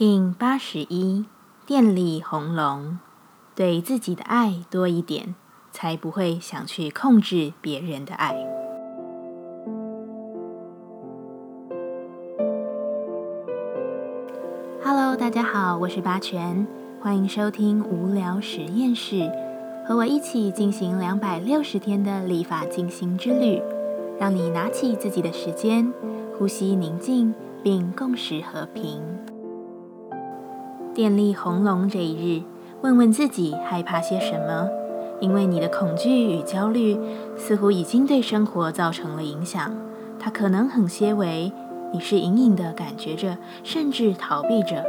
King 八十一，电力红龙，对自己的爱多一点，才不会想去控制别人的爱。Hello，大家好，我是八全，欢迎收听无聊实验室，和我一起进行两百六十天的立法进行之旅，让你拿起自己的时间，呼吸宁静，并共识和平。电力红龙这一日，问问自己害怕些什么？因为你的恐惧与焦虑似乎已经对生活造成了影响。它可能很些微，你是隐隐的感觉着，甚至逃避着；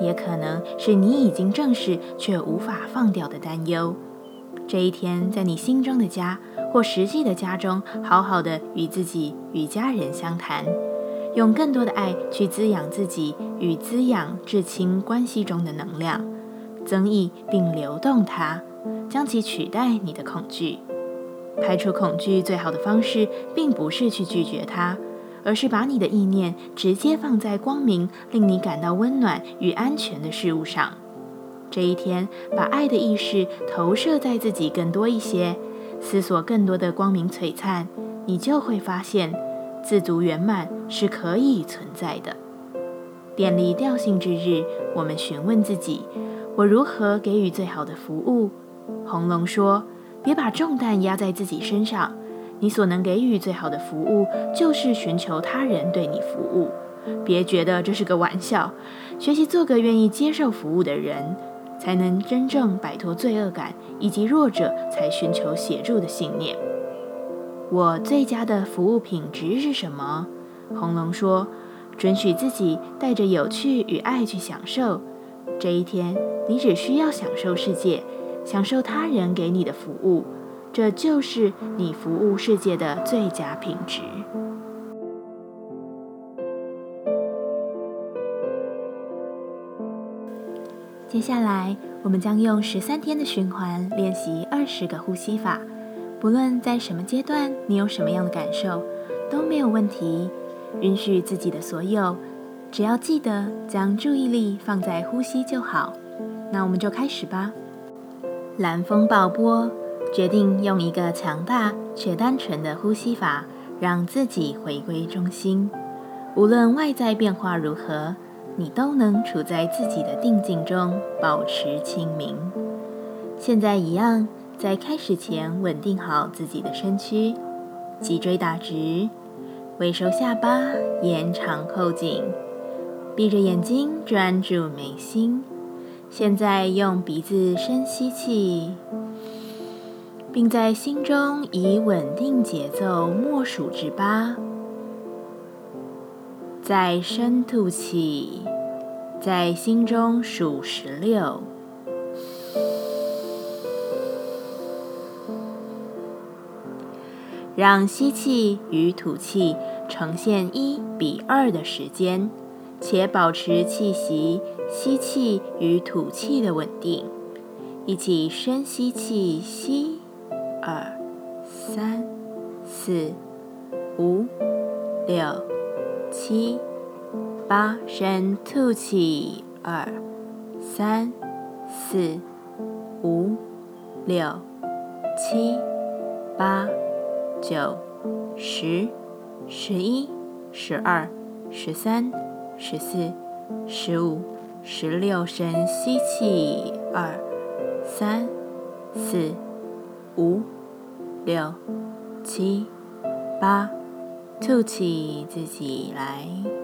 也可能是你已经正视却无法放掉的担忧。这一天，在你心中的家或实际的家中，好好的与自己与家人相谈。用更多的爱去滋养自己与滋养至亲关系中的能量，增益并流动它，将其取代你的恐惧。排除恐惧最好的方式，并不是去拒绝它，而是把你的意念直接放在光明、令你感到温暖与安全的事物上。这一天，把爱的意识投射在自己更多一些，思索更多的光明璀璨，你就会发现。自足圆满是可以存在的。电力调性之日，我们询问自己：我如何给予最好的服务？红龙说：别把重担压在自己身上。你所能给予最好的服务，就是寻求他人对你服务。别觉得这是个玩笑。学习做个愿意接受服务的人，才能真正摆脱罪恶感，以及弱者才寻求协助的信念。我最佳的服务品质是什么？红龙说：“准许自己带着有趣与爱去享受这一天。你只需要享受世界，享受他人给你的服务，这就是你服务世界的最佳品质。”接下来，我们将用十三天的循环练习二十个呼吸法。不论在什么阶段，你有什么样的感受，都没有问题。允许自己的所有，只要记得将注意力放在呼吸就好。那我们就开始吧。蓝风暴波，决定用一个强大却单纯的呼吸法，让自己回归中心。无论外在变化如何，你都能处在自己的定境中，保持清明。现在一样。在开始前，稳定好自己的身躯，脊椎打直，微收下巴，延长后颈，闭着眼睛专注眉心。现在用鼻子深吸气，并在心中以稳定节奏默数至八，再深吐气，在心中数十六。让吸气与吐气呈现一比二的时间，且保持气息吸气与吐气的稳定。一起深吸气，吸二三四五六七八，深吐气二三四五六七八。九、十、十一、十二、十三、十四、十五、十六，深吸气，二、三、四、五、六、七、八，吐气，自己来。